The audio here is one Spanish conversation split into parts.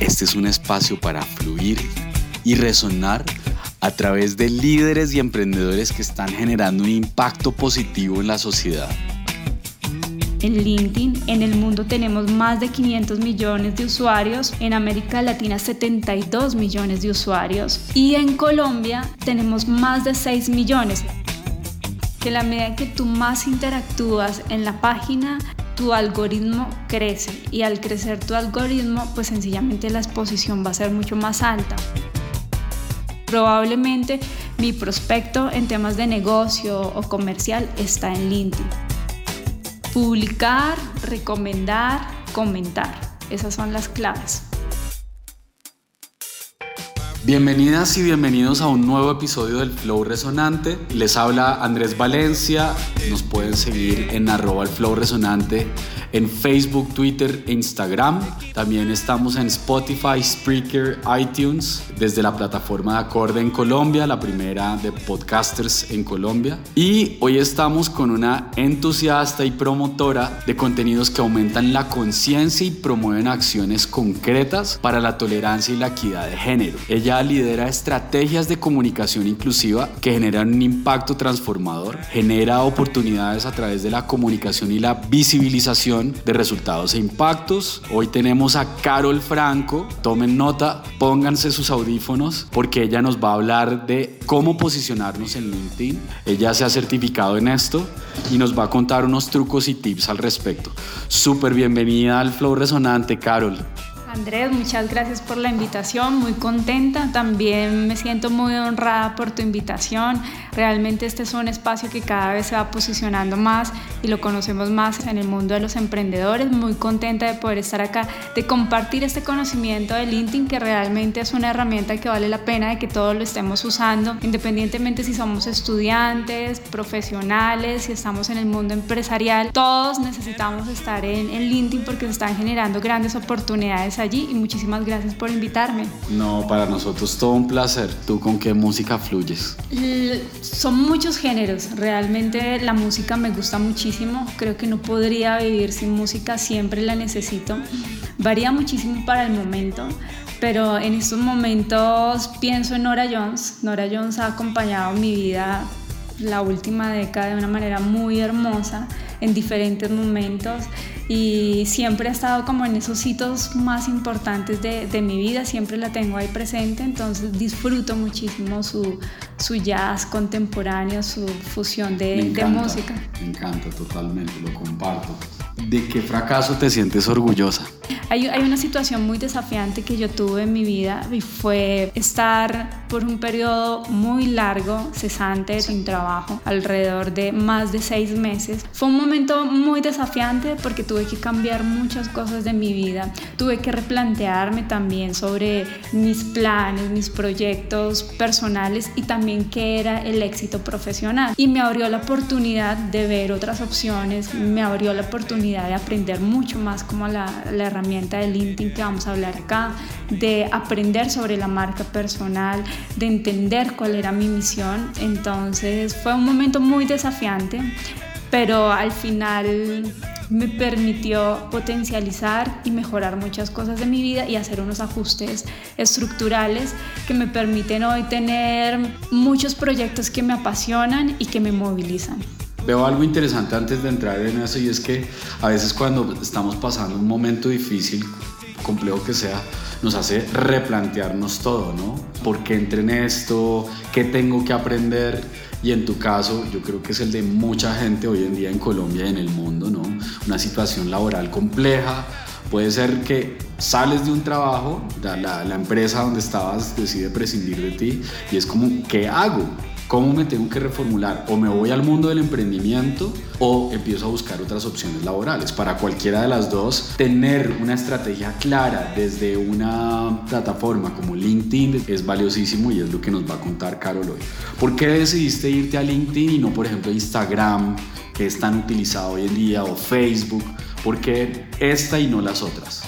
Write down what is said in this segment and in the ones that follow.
Este es un espacio para fluir y resonar a través de líderes y emprendedores que están generando un impacto positivo en la sociedad. En LinkedIn, en el mundo tenemos más de 500 millones de usuarios, en América Latina 72 millones de usuarios y en Colombia tenemos más de 6 millones. Que la medida que tú más interactúas en la página, tu algoritmo crece y al crecer tu algoritmo, pues sencillamente la exposición va a ser mucho más alta. Probablemente mi prospecto en temas de negocio o comercial está en LinkedIn publicar, recomendar, comentar. Esas son las claves. Bienvenidas y bienvenidos a un nuevo episodio del Flow Resonante. Les habla Andrés Valencia. Nos pueden seguir en arroba el Flow Resonante en Facebook, Twitter e Instagram. También estamos en Spotify, Spreaker, iTunes, desde la plataforma de Acorde en Colombia, la primera de podcasters en Colombia. Y hoy estamos con una entusiasta y promotora de contenidos que aumentan la conciencia y promueven acciones concretas para la tolerancia y la equidad de género. Ella lidera estrategias de comunicación inclusiva que generan un impacto transformador, genera oportunidades a través de la comunicación y la visibilización de resultados e impactos. Hoy tenemos a Carol Franco. Tomen nota, pónganse sus audífonos porque ella nos va a hablar de cómo posicionarnos en LinkedIn. Ella se ha certificado en esto y nos va a contar unos trucos y tips al respecto. Súper bienvenida al Flow Resonante, Carol. Andrés, muchas gracias por la invitación, muy contenta, también me siento muy honrada por tu invitación. Realmente este es un espacio que cada vez se va posicionando más y lo conocemos más en el mundo de los emprendedores. Muy contenta de poder estar acá, de compartir este conocimiento de LinkedIn que realmente es una herramienta que vale la pena de que todos lo estemos usando, independientemente si somos estudiantes, profesionales, si estamos en el mundo empresarial. Todos necesitamos estar en, en LinkedIn porque se están generando grandes oportunidades allí y muchísimas gracias por invitarme. No, para nosotros todo un placer. ¿Tú con qué música fluyes? son muchos géneros. Realmente la música me gusta muchísimo. Creo que no podría vivir sin música, siempre la necesito. Varía muchísimo para el momento. Pero en estos momentos pienso en Nora Jones. Nora Jones ha acompañado mi vida la última década de una manera muy hermosa en diferentes momentos y siempre ha estado como en esos hitos más importantes de, de, mi vida, siempre la tengo ahí presente, entonces disfruto muchísimo su, su jazz contemporáneo, su fusión de, de música. Me encanta totalmente, lo comparto. ¿De qué fracaso te sientes orgullosa? Hay, hay, una situación muy desafiante que yo tuve en mi vida y fue estar por un periodo muy largo, cesante, sin trabajo, alrededor de más de seis meses. Fue un momento muy desafiante porque tuve que cambiar muchas cosas de mi vida. Tuve que replantearme también sobre mis planes, mis proyectos personales y también qué era el éxito profesional. Y me abrió la oportunidad de ver otras opciones, me abrió la oportunidad de aprender mucho más como la, la herramienta de LinkedIn que vamos a hablar acá, de aprender sobre la marca personal, de entender cuál era mi misión. Entonces fue un momento muy desafiante, pero al final me permitió potencializar y mejorar muchas cosas de mi vida y hacer unos ajustes estructurales que me permiten hoy tener muchos proyectos que me apasionan y que me movilizan. Veo algo interesante antes de entrar en eso y es que a veces cuando estamos pasando un momento difícil, complejo que sea, nos hace replantearnos todo, ¿no? ¿Por qué entré en esto? ¿Qué tengo que aprender? Y en tu caso, yo creo que es el de mucha gente hoy en día en Colombia y en el mundo, ¿no? Una situación laboral compleja. Puede ser que sales de un trabajo, la, la empresa donde estabas decide prescindir de ti y es como, ¿qué hago? ¿Cómo me tengo que reformular? O me voy al mundo del emprendimiento o empiezo a buscar otras opciones laborales. Para cualquiera de las dos, tener una estrategia clara desde una plataforma como LinkedIn es valiosísimo y es lo que nos va a contar Carol hoy. ¿Por qué decidiste irte a LinkedIn y no, por ejemplo, a Instagram, que es tan utilizado hoy en día, o Facebook? ¿Por qué esta y no las otras?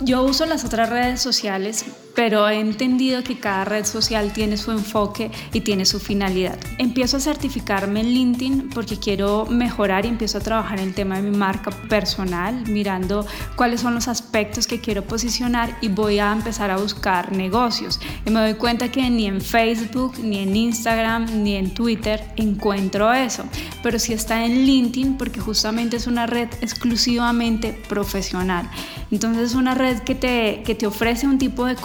Yo uso las otras redes sociales pero he entendido que cada red social tiene su enfoque y tiene su finalidad. Empiezo a certificarme en LinkedIn porque quiero mejorar y empiezo a trabajar en el tema de mi marca personal, mirando cuáles son los aspectos que quiero posicionar y voy a empezar a buscar negocios. Y me doy cuenta que ni en Facebook, ni en Instagram, ni en Twitter encuentro eso, pero sí está en LinkedIn porque justamente es una red exclusivamente profesional. Entonces es una red que te, que te ofrece un tipo de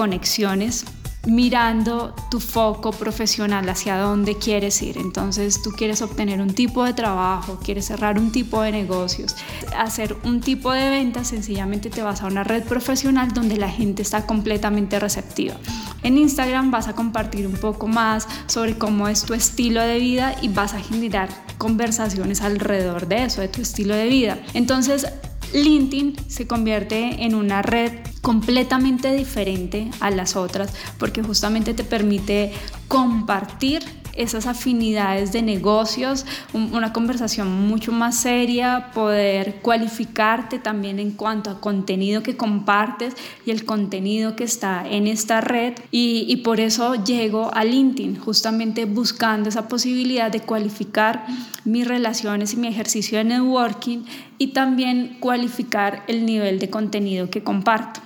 mirando tu foco profesional hacia dónde quieres ir. Entonces tú quieres obtener un tipo de trabajo, quieres cerrar un tipo de negocios, hacer un tipo de venta, sencillamente te vas a una red profesional donde la gente está completamente receptiva. En Instagram vas a compartir un poco más sobre cómo es tu estilo de vida y vas a generar conversaciones alrededor de eso, de tu estilo de vida. Entonces LinkedIn se convierte en una red completamente diferente a las otras porque justamente te permite compartir esas afinidades de negocios, una conversación mucho más seria, poder cualificarte también en cuanto a contenido que compartes y el contenido que está en esta red. Y, por eso llego a LinkedIn, justamente buscando esa posibilidad de cualificar mis relaciones y mi ejercicio de networking y también cualificar el nivel de contenido que comparto.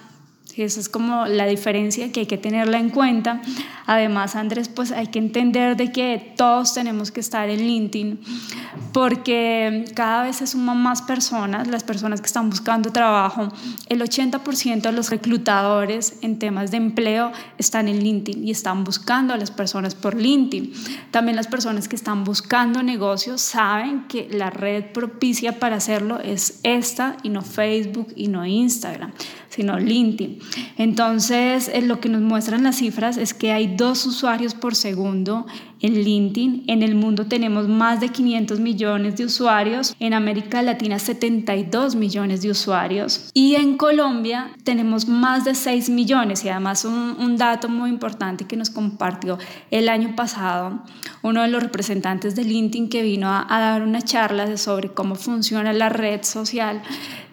Esa es como la diferencia que hay que tenerla en cuenta. Además, Andrés, pues hay que entender de que todos tenemos que estar en LinkedIn porque cada vez se suman más personas, las personas que están buscando trabajo. El 80% de los reclutadores en temas de empleo están en LinkedIn y están buscando a las personas por LinkedIn. También las personas que están buscando negocios saben que la red propicia para hacerlo es esta y no Facebook y no Instagram sino LinkedIn. Entonces, eh, lo que nos muestran las cifras es que hay dos usuarios por segundo en LinkedIn. En el mundo tenemos más de 500 millones de usuarios, en América Latina 72 millones de usuarios. Y en Colombia tenemos más de 6 millones. Y además un, un dato muy importante que nos compartió el año pasado uno de los representantes de LinkedIn que vino a, a dar una charla sobre cómo funciona la red social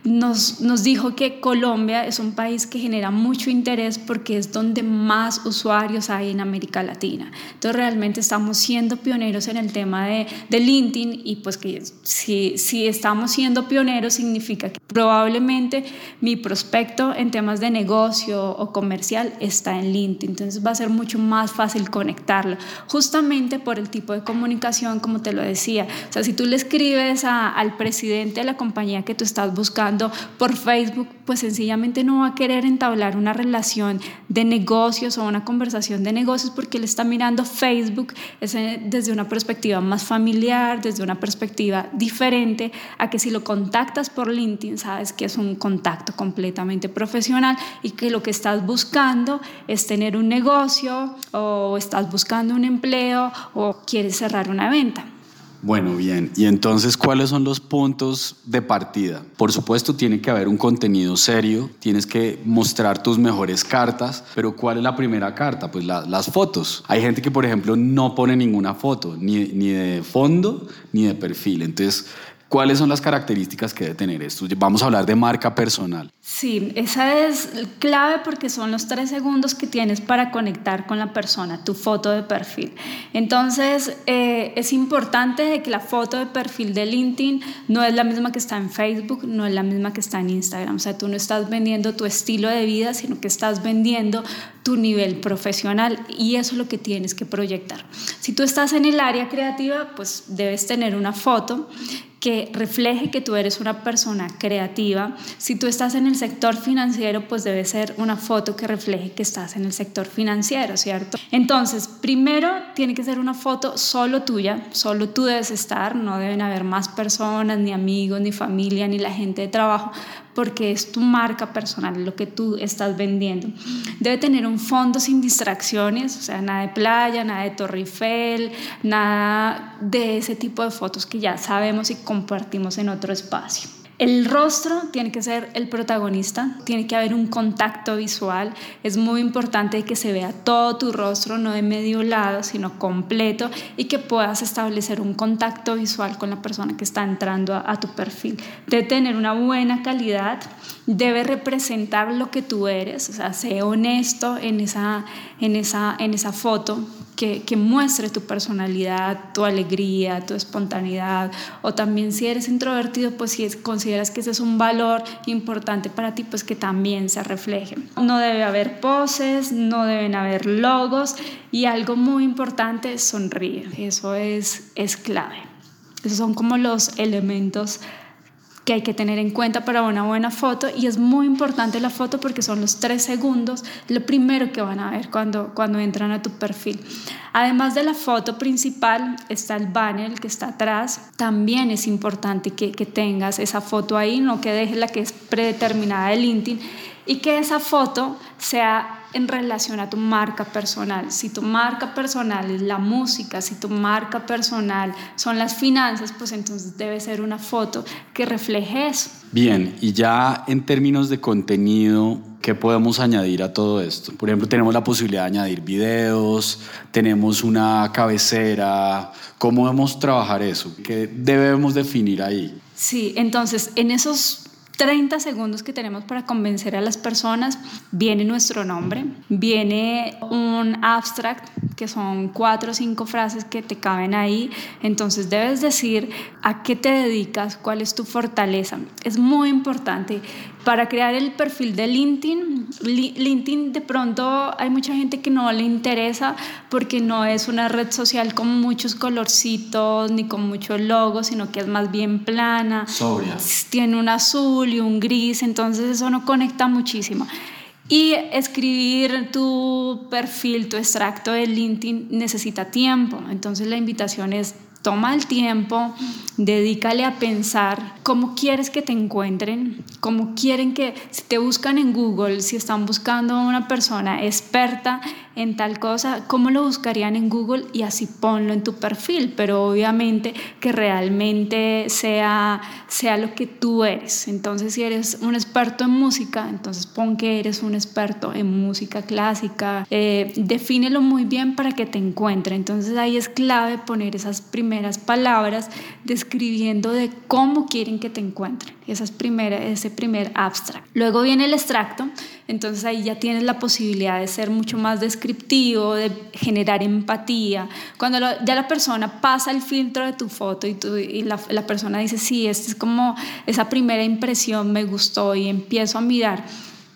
nos, nos, dijo que Colombia es un país que genera mucho interés porque es donde más usuarios hay en América Latina. Entonces realmente estamos siendo pioneros en el tema de, de LinkedIn y pues que si, si estamos siendo pioneros significa que probablemente mi prospecto en temas de negocio o comercial está en LinkedIn. Entonces va a ser mucho más fácil conectarlo, justamente por el tipo de comunicación, como te lo decía. O sea, si tú le escribes a, al presidente de la compañía que tú estás buscando, por Facebook, pues sencillamente no va a querer entablar una relación de negocios o una conversación de negocios porque él está mirando Facebook desde una perspectiva más familiar, desde una perspectiva diferente a que si lo contactas por LinkedIn, sabes que es un contacto completamente profesional y que lo que estás buscando es tener un negocio o estás buscando un empleo o quieres cerrar una venta. Bueno, bien. ¿Y entonces cuáles son los puntos de partida? Por supuesto, tiene que haber un contenido serio, tienes que mostrar tus mejores cartas, pero ¿cuál es la primera carta? Pues las fotos. Hay gente que, por ejemplo, no pone ninguna foto, ni, ni de fondo ni de perfil. Entonces, ¿Cuáles son las características que debe tener esto? Vamos a hablar de marca personal. Sí, esa es clave porque son los tres segundos que tienes para conectar con la persona, tu foto de perfil. Entonces, eh, es importante que la foto de perfil de LinkedIn no es la misma que está en Facebook, no es la misma que está en Instagram. O sea, tú no estás vendiendo tu estilo de vida, sino que estás vendiendo tu nivel profesional y eso es lo que tienes que proyectar. Si tú estás en el área creativa, pues debes tener una foto que refleje que tú eres una persona creativa. Si tú estás en el sector financiero, pues debe ser una foto que refleje que estás en el sector financiero, ¿cierto? Entonces, primero tiene que ser una foto solo tuya, solo tú debes estar, no deben haber más personas, ni amigos, ni familia, ni la gente de trabajo, porque es tu marca personal, lo que tú estás vendiendo. Debe tener un fondo sin distracciones, o sea, nada de playa, nada de Torre Eiffel, nada de ese tipo de fotos que ya sabemos y compartimos en otro espacio. El rostro tiene que ser el protagonista, tiene que haber un contacto visual. Es muy importante que se vea todo tu rostro, no de medio lado, sino completo y que puedas establecer un contacto visual con la persona que está entrando a, tu perfil. Debe tener una buena calidad, debe representar lo que tú eres, o sea, sé honesto en esa, en esa, en esa foto que, que, muestre tu personalidad, tu alegría, tu espontaneidad, o también si eres introvertido, pues si consideras que ese es un valor importante para ti, pues que también se refleje. No debe haber poses, no deben haber logos y algo muy importante, sonríe. Eso es, es clave. Esos son como los elementos que hay que tener en cuenta para una buena foto y es muy importante la foto porque son los tres segundos lo primero que van a ver cuando, cuando entran a tu perfil. Además de la foto principal está el banner que está atrás. También es importante que, que tengas esa foto ahí, no que dejes la que es predeterminada de LinkedIn y que esa foto sea en relación a tu marca personal. Si tu marca personal es la música, si tu marca personal son las finanzas, pues entonces debe ser una foto que refleje eso. Bien, y ya en términos de contenido, ¿qué podemos añadir a todo esto? Por ejemplo, tenemos la posibilidad de añadir videos, tenemos una cabecera. ¿Cómo debemos trabajar eso? ¿Qué debemos definir ahí? Sí, entonces en esos 30 segundos que tenemos para convencer a las personas, viene nuestro nombre, viene un abstract, que son cuatro o cinco frases que te caben ahí, entonces debes decir a qué te dedicas, cuál es tu fortaleza. Es muy importante para crear el perfil de LinkedIn. LinkedIn de pronto hay mucha gente que no le interesa porque no es una red social con muchos colorcitos ni con muchos logos, sino que es más bien plana. Sobria. Tiene un azul y un gris, entonces eso no conecta muchísimo. Y escribir tu perfil, tu extracto de LinkedIn necesita tiempo. Entonces la invitación es toma el tiempo, dedícale a pensar cómo quieres que te encuentren, cómo quieren que, si te buscan en Google, si están buscando a una persona experta en tal cosa, cómo lo buscarían en Google y así ponlo en tu perfil, pero obviamente que realmente sea, sea lo que tú eres. Entonces, si eres un experto en música, entonces pon que eres un experto en música clásica, eh, defínelo muy bien para que te encuentre. Entonces, ahí es clave poner esas primeras palabras describiendo de cómo quieren que te encuentren, esas primeras, ese primer abstract. Luego viene el extracto, entonces ahí ya tienes la posibilidad de ser mucho más descriptivo, de generar empatía. Cuando ya la persona pasa el filtro de tu foto y, y la, la persona dice, sí, esta es como esa primera impresión, me gustó y empiezo a mirar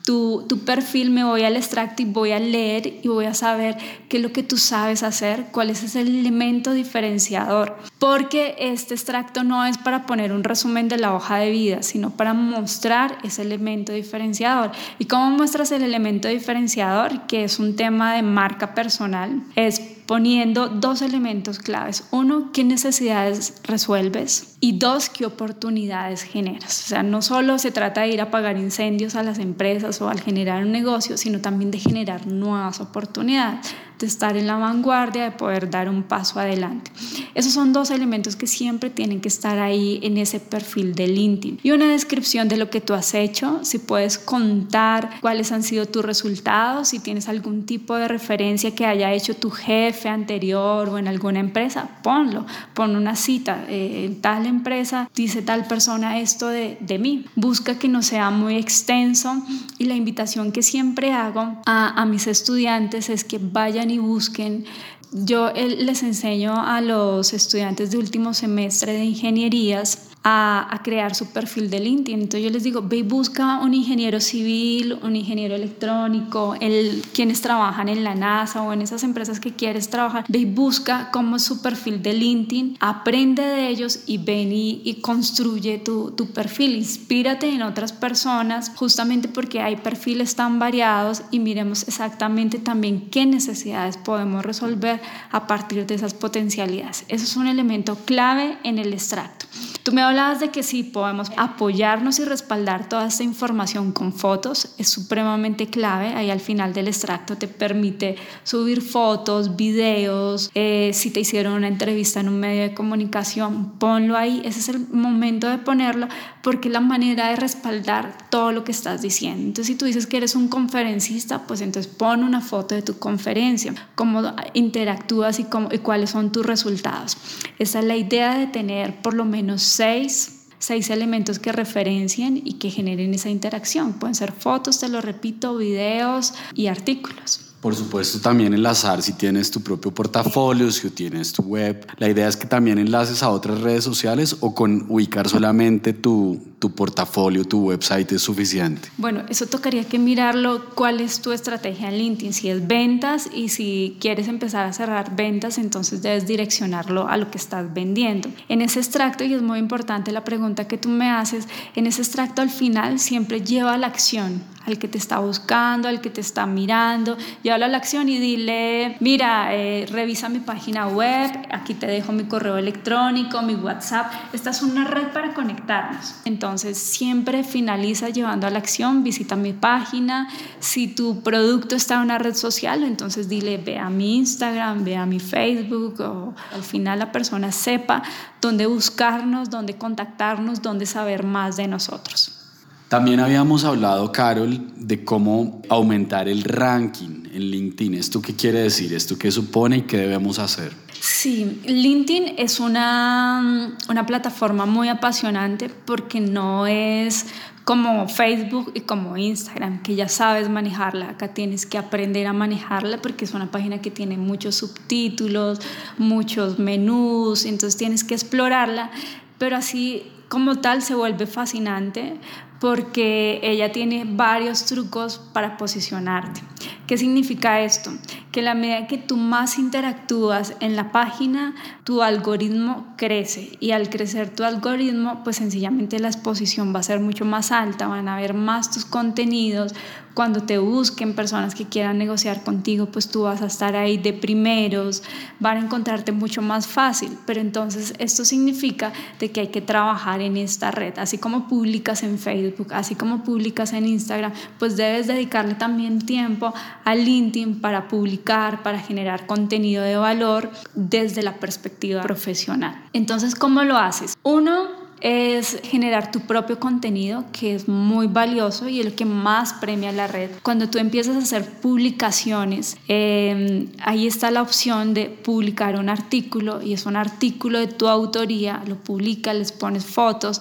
tu, perfil, me voy al extracto y voy a leer y voy a saber qué es lo que tú sabes hacer, cuál es ese elemento diferenciador. Porque este extracto no es para poner un resumen de la hoja de vida, sino para mostrar ese elemento diferenciador. ¿Y cómo muestras el elemento diferenciador? Que es un tema de marca personal. Es poniendo dos elementos claves. Uno, qué necesidades resuelves y dos, qué oportunidades generas. O sea, no solo se trata de ir a apagar incendios a las empresas o al generar un negocio, sino también de generar nuevas oportunidades de estar en la vanguardia, de poder dar un paso adelante. Esos son dos elementos que siempre tienen que estar ahí en ese perfil de LinkedIn. Y una descripción de lo que tú has hecho, si puedes contar cuáles han sido tus resultados, si tienes algún tipo de referencia que haya hecho tu jefe anterior o en alguna empresa, ponlo, pon una cita. Eh, en tal empresa dice tal persona esto de, de mí. Busca que no sea muy extenso y la invitación que siempre hago a, a mis estudiantes es que vayan y busquen. Yo les enseño a los estudiantes de último semestre de ingenierías a, crear su perfil de LinkedIn. Entonces yo les digo, ve y busca un ingeniero civil, un ingeniero electrónico, el, quienes trabajan en la NASA o en esas empresas que quieres trabajar, ve y busca cómo es su perfil de LinkedIn, aprende de ellos y ven y, y construye tu, tu perfil. Inspírate en otras personas justamente porque hay perfiles tan variados y miremos exactamente también qué necesidades podemos resolver a partir de esas potencialidades. Eso es un elemento clave en el extracto. Tú me hablabas de que sí podemos apoyarnos y respaldar toda esta información con fotos, es supremamente clave. Ahí al final del extracto te permite subir fotos, videos, eh, si te hicieron una entrevista en un medio de comunicación, ponlo ahí. Ese es el momento de ponerlo porque es la manera de respaldar todo lo que estás diciendo. Entonces, si tú dices que eres un conferencista, pues entonces pon una foto de tu conferencia, cómo interactúas y, cómo, y cuáles son tus resultados. Esa es la idea de tener por lo menos seis, seis elementos que referencien y que generen esa interacción. Pueden ser fotos, te lo repito, videos y artículos. Por supuesto, también enlazar si tienes tu propio portafolio, si tienes tu web. La idea es que también enlaces a otras redes sociales o con ubicar solamente tu, tu portafolio, tu website es suficiente. Bueno, eso tocaría que mirarlo cuál es tu estrategia en LinkedIn. Si es ventas y si quieres empezar a cerrar ventas, entonces debes direccionarlo a lo que estás vendiendo. En ese extracto, y es muy importante la pregunta que tú me haces, en ese extracto al final siempre lleva la acción al que te está buscando, al que te está mirando, llévalo a la acción y dile, mira, eh, revisa mi página web, aquí te dejo mi correo electrónico, mi WhatsApp, esta es una red para conectarnos. Entonces siempre finaliza llevando a la acción, visita mi página, si tu producto está en una red social, entonces dile, ve a mi Instagram, ve a mi Facebook, o al final la persona sepa dónde buscarnos, dónde contactarnos, dónde saber más de nosotros. También habíamos hablado, Carol, de cómo aumentar el ranking en LinkedIn. ¿Esto qué quiere decir? ¿Esto qué supone y qué debemos hacer? Sí, LinkedIn es una, una plataforma muy apasionante porque no es como Facebook y como Instagram, que ya sabes manejarla. Acá tienes que aprender a manejarla porque es una página que tiene muchos subtítulos, muchos menús, entonces tienes que explorarla, pero así como tal se vuelve fascinante porque ella tiene varios trucos para posicionarte. ¿Qué significa esto? Que la medida que tú más interactúas en la página, tu algoritmo crece y al crecer tu algoritmo, pues sencillamente la exposición va a ser mucho más alta, van a ver más tus contenidos, cuando te busquen personas que quieran negociar contigo, pues tú vas a estar ahí de primeros, van a encontrarte mucho más fácil. Pero entonces esto significa de que hay que trabajar en esta red, así como publicas en Facebook, así como publicas en Instagram, pues debes dedicarle también tiempo a LinkedIn para publicar, para generar contenido de valor desde la perspectiva profesional. Entonces, ¿cómo lo haces? Uno, es generar tu propio contenido, que es muy valioso y el que más premia la red. Cuando tú empiezas a hacer publicaciones, em, ahí está la opción de publicar un artículo y es un artículo de tu autoría, lo publicas, les pones fotos.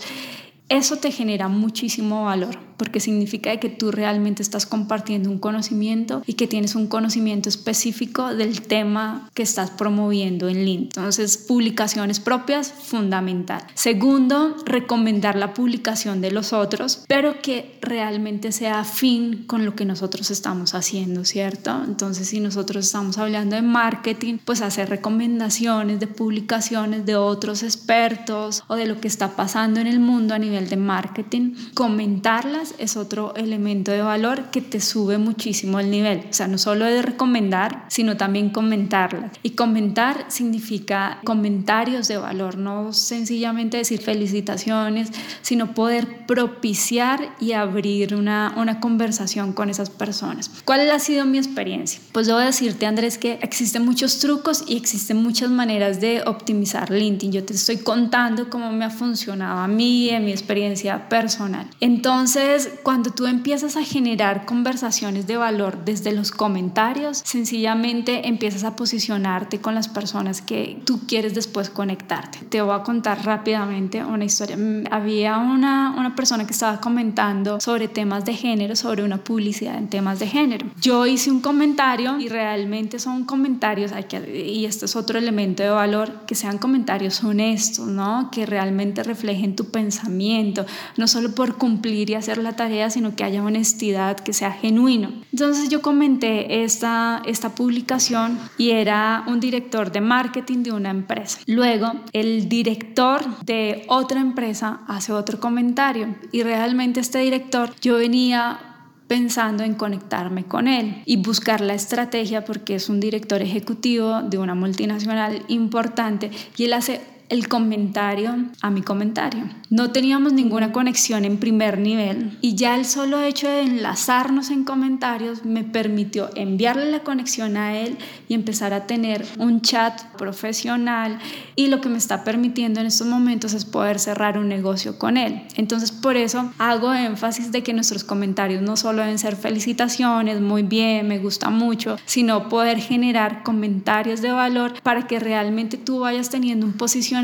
Eso te genera muchísimo valor porque significa que tú realmente estás compartiendo un conocimiento y que tienes un conocimiento específico del tema que estás promoviendo en LinkedIn. Entonces, publicaciones propias, fundamental. Segundo, recomendar la publicación de los otros, pero que realmente sea afín con lo que nosotros estamos haciendo, ¿cierto? Entonces, si nosotros estamos hablando de marketing, pues hacer recomendaciones de publicaciones de otros expertos o de lo que está pasando en el mundo a nivel de marketing, comentarlas es otro elemento de valor que te sube muchísimo el nivel. O sea, no solo de recomendar, sino también comentarlas. Y comentar significa comentarios de valor, no sencillamente decir felicitaciones, sino poder propiciar y abrir una, una conversación con esas personas. ¿Cuál ha sido mi experiencia? Pues debo decirte, Andrés, que existen muchos trucos y existen muchas maneras de optimizar LinkedIn. Yo te estoy contando cómo me ha funcionado a mí en mi experiencia personal. Entonces, cuando tú empiezas a generar conversaciones de valor desde los comentarios, sencillamente empiezas a posicionarte con las personas que tú quieres después conectarte. Te voy a contar rápidamente una historia. Mm, había una, una persona que estaba comentando sobre temas de género, sobre una publicidad en temas de género. Yo hice un comentario y realmente son comentarios, y este es otro elemento de valor, que sean comentarios honestos, ¿no? Que realmente reflejen tu pensamiento, no solo por cumplir y hacer la tarea, sino que haya honestidad, que sea genuino. Entonces yo comenté esta, esta publicación y era un director de marketing de una empresa. Luego el director de otra empresa hace otro comentario y realmente este director yo venía pensando en conectarme con él y buscar la estrategia porque es un director ejecutivo de una multinacional importante y él hace el comentario a mi comentario. No teníamos ninguna conexión en primer nivel y ya el solo hecho de enlazarnos en comentarios me permitió enviarle la conexión a él y empezar a tener un chat profesional y lo que me está permitiendo en estos momentos es poder cerrar un negocio con él. Entonces por eso hago énfasis de que nuestros comentarios no solo deben ser felicitaciones, muy bien, me gusta mucho, sino poder generar comentarios de valor para que realmente tú vayas teniendo un posicionamiento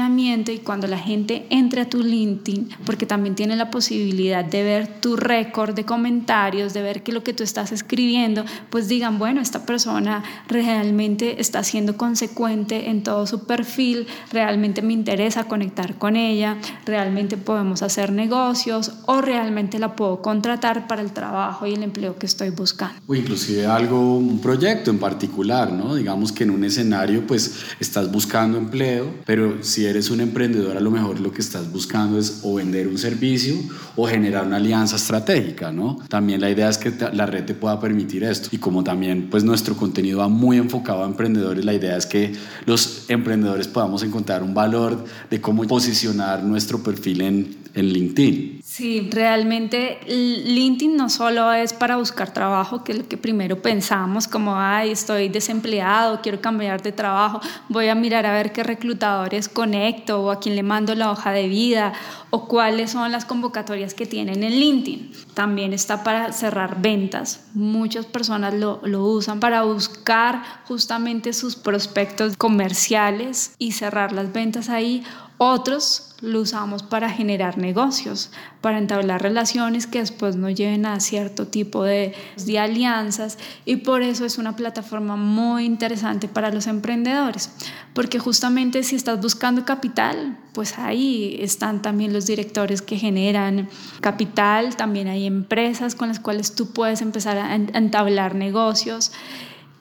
y cuando la gente entre a tu LinkedIn, porque también tiene la posibilidad de ver tu récord de comentarios, de ver que lo que tú estás escribiendo, pues digan, bueno, esta persona realmente está siendo consecuente en todo su perfil, realmente me interesa conectar con ella, realmente podemos hacer negocios o realmente la puedo contratar para el trabajo y el empleo que estoy buscando. O inclusive algo, un proyecto en particular, ¿no? Digamos que en un escenario pues estás buscando empleo, pero si eres un emprendedor a lo mejor lo que estás buscando es o vender un servicio o generar una alianza estratégica, ¿no? También la idea es que la red te pueda permitir esto y como también pues nuestro contenido va muy enfocado a emprendedores, la idea es que los emprendedores podamos encontrar un valor de cómo posicionar nuestro perfil en LinkedIn. Sí, realmente LinkedIn no solo es para buscar trabajo, que es lo que primero pensamos, como, ay, estoy desempleado, quiero cambiar de trabajo, voy a mirar a ver qué reclutadores conecto o a quién le mando la hoja de vida o cuáles son las convocatorias que tienen en LinkedIn. También está para cerrar ventas. Muchas personas lo, lo usan para buscar justamente sus prospectos comerciales y cerrar las ventas ahí. Otros lo usamos para generar negocios, para entablar relaciones que después nos lleven a cierto tipo de, de, alianzas y por eso es una plataforma muy interesante para los emprendedores, porque justamente si estás buscando capital, pues ahí están también los directores que generan capital, también hay empresas con las cuales tú puedes empezar a entablar negocios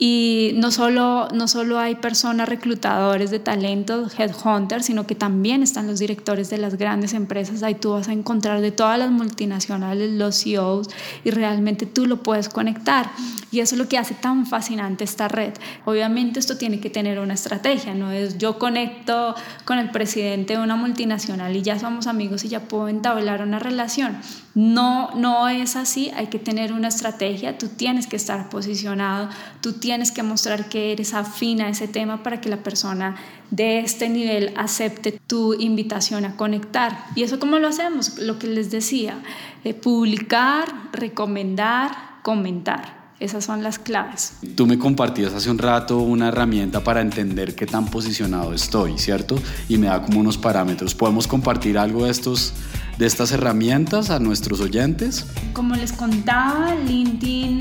y no solo, no solo hay personas reclutadores de talentos, headhunters, sino que también están los directores de las grandes empresas. Ahí tú vas a encontrar de todas las multinacionales los CEOs y realmente tú lo puedes conectar. Y eso es lo que hace tan fascinante esta red. Obviamente esto tiene que tener una estrategia, no es yo conecto con el presidente de una multinacional y ya somos amigos y ya puedo entablar una relación. No, no es así, hay que tener una estrategia, tú tienes que estar posicionado, tú tienes que mostrar que eres afín a ese tema para que la persona de este nivel acepte tu invitación a conectar. ¿Y eso cómo lo hacemos? Lo que les decía, eh, publicar, recomendar, comentar. Esas son las claves. Tú me compartías hace un rato una herramienta para entender qué tan posicionado estoy, ¿cierto? Y me da como unos parámetros. ¿Podemos compartir algo de, estos, de estas herramientas a nuestros oyentes? Como les contaba, LinkedIn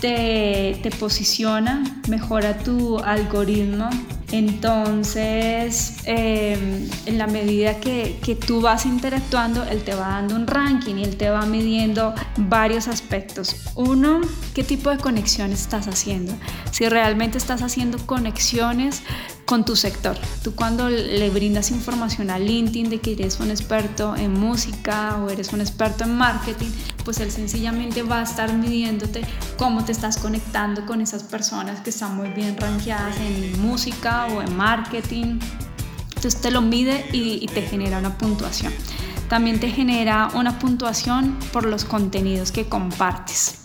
te, posiciona, mejora tu algoritmo. Entonces, em, en la medida que, que, tú vas interactuando, él te va dando un ranking y él te va midiendo varios aspectos. Uno, qué tipo de conexión estás haciendo. Si realmente estás haciendo conexiones con tu sector. Tú cuando le brindas información a LinkedIn de que eres un experto en música o eres un experto en marketing, pues él sencillamente va a estar midiéndote cómo te estás conectando con esas personas que están muy bien rankeadas en música o en marketing. Entonces te lo mide y, y te genera una puntuación. También te genera una puntuación por los contenidos que compartes.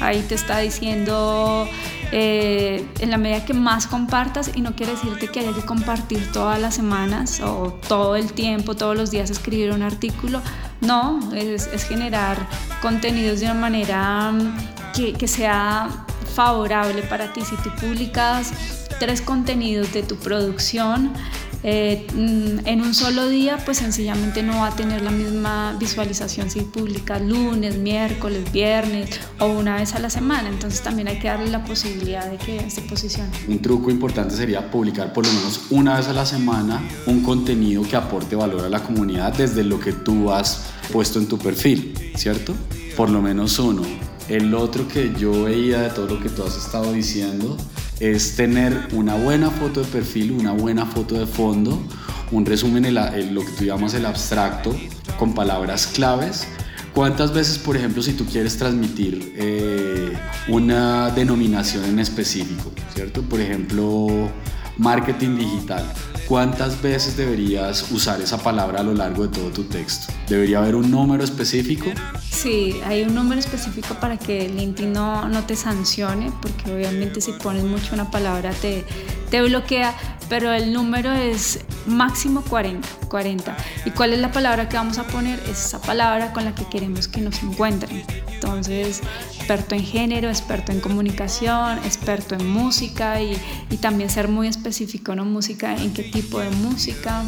Ahí te está diciendo eh, en la medida que más compartas y no quiere decirte que haya que compartir todas las semanas o todo el tiempo, todos los días escribir un artículo. No, es, generar contenidos de una manera mm, que, que sea favorable para ti. Si tú publicas tres contenidos de tu producción, eh, mm, en un solo día, pues sencillamente no va a tener la misma visualización si publica lunes, miércoles, viernes o una vez a la semana. Entonces también hay que darle la posibilidad de que se posicione. Un truco importante sería publicar por lo menos una vez a la semana un contenido que aporte valor a la comunidad desde lo que tú has puesto en tu perfil, ¿cierto? Por lo menos uno. El otro que yo veía de todo lo que tú has estado diciendo es tener una buena foto de perfil, una buena foto de fondo, un resumen en, lo que tú llamas el abstracto con palabras claves. ¿Cuántas veces, por ejemplo, si tú quieres transmitir eh, una denominación en específico, ¿cierto? Por ejemplo, marketing digital. ¿Cuántas veces deberías usar esa palabra a lo largo de todo tu texto? ¿Debería haber un número específico? Sí, hay un número específico para que LinkedIn no, no te sancione, porque obviamente si pones mucho una palabra te, te bloquea, pero el número es máximo 40, 40. ¿Y cuál es la palabra que vamos a poner? Es esa palabra con la que queremos que nos encuentren. Entonces, experto en género, experto en comunicación, experto en música y, y también ser muy específico en música, en qué tipo de música.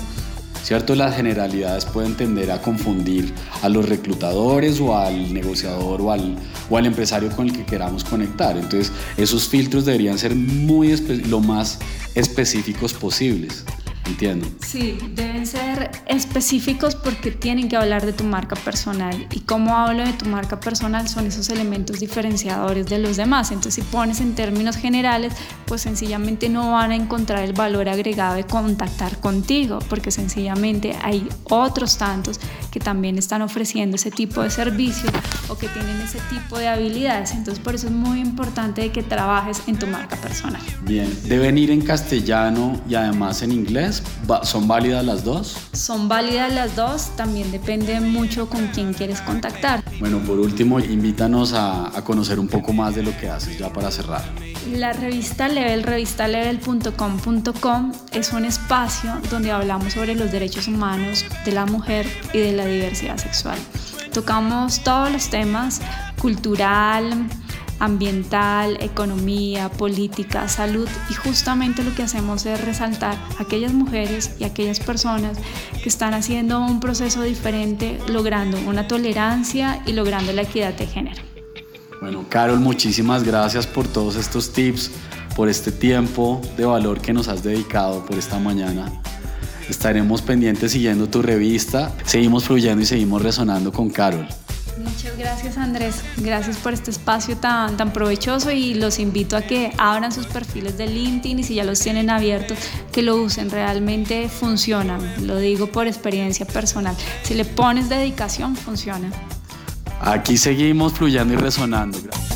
¿Cierto? Las generalidades pueden tender a confundir a los reclutadores o al negociador o al, o al empresario con el que queramos conectar. Entonces, esos filtros deberían ser muy lo más específicos posibles. Entiendo. Sí, deben ser específicos porque tienen que hablar de tu marca personal. Y cómo hablo de tu marca personal son esos elementos diferenciadores de los demás. Entonces, si pones en términos generales, pues sencillamente no van a encontrar el valor agregado de contactar contigo, porque sencillamente hay otros tantos que también están ofreciendo ese tipo de servicios o que tienen ese tipo de habilidades. Entonces, por eso es muy importante que trabajes en tu marca personal. Bien, deben ir en castellano y además en inglés ¿Son válidas las dos? Son válidas las dos, también depende mucho con quién quieres contactar. Bueno, por último, invítanos a, conocer un poco más de lo que haces ya para cerrar. La revista Level, revistalevel.com.com, es un espacio donde hablamos sobre los derechos humanos de la mujer y de la diversidad sexual. Tocamos todos los temas cultural, ambiental, economía, política, salud y justamente lo que hacemos es resaltar a aquellas mujeres y aquellas personas que están haciendo un proceso diferente, logrando una tolerancia y logrando la equidad de género. Bueno, Carol, muchísimas gracias por todos estos tips, por este tiempo de valor que nos has dedicado por esta mañana. Estaremos pendientes siguiendo tu revista. Seguimos fluyendo y seguimos resonando con Carol. Muchas gracias Andrés, gracias por este espacio tan, tan provechoso y los invito a que abran sus perfiles de LinkedIn y si ya los tienen abiertos, que lo usen, realmente funcionan, lo digo por experiencia personal, si le pones dedicación, funciona. Aquí seguimos fluyendo y resonando. Gracias.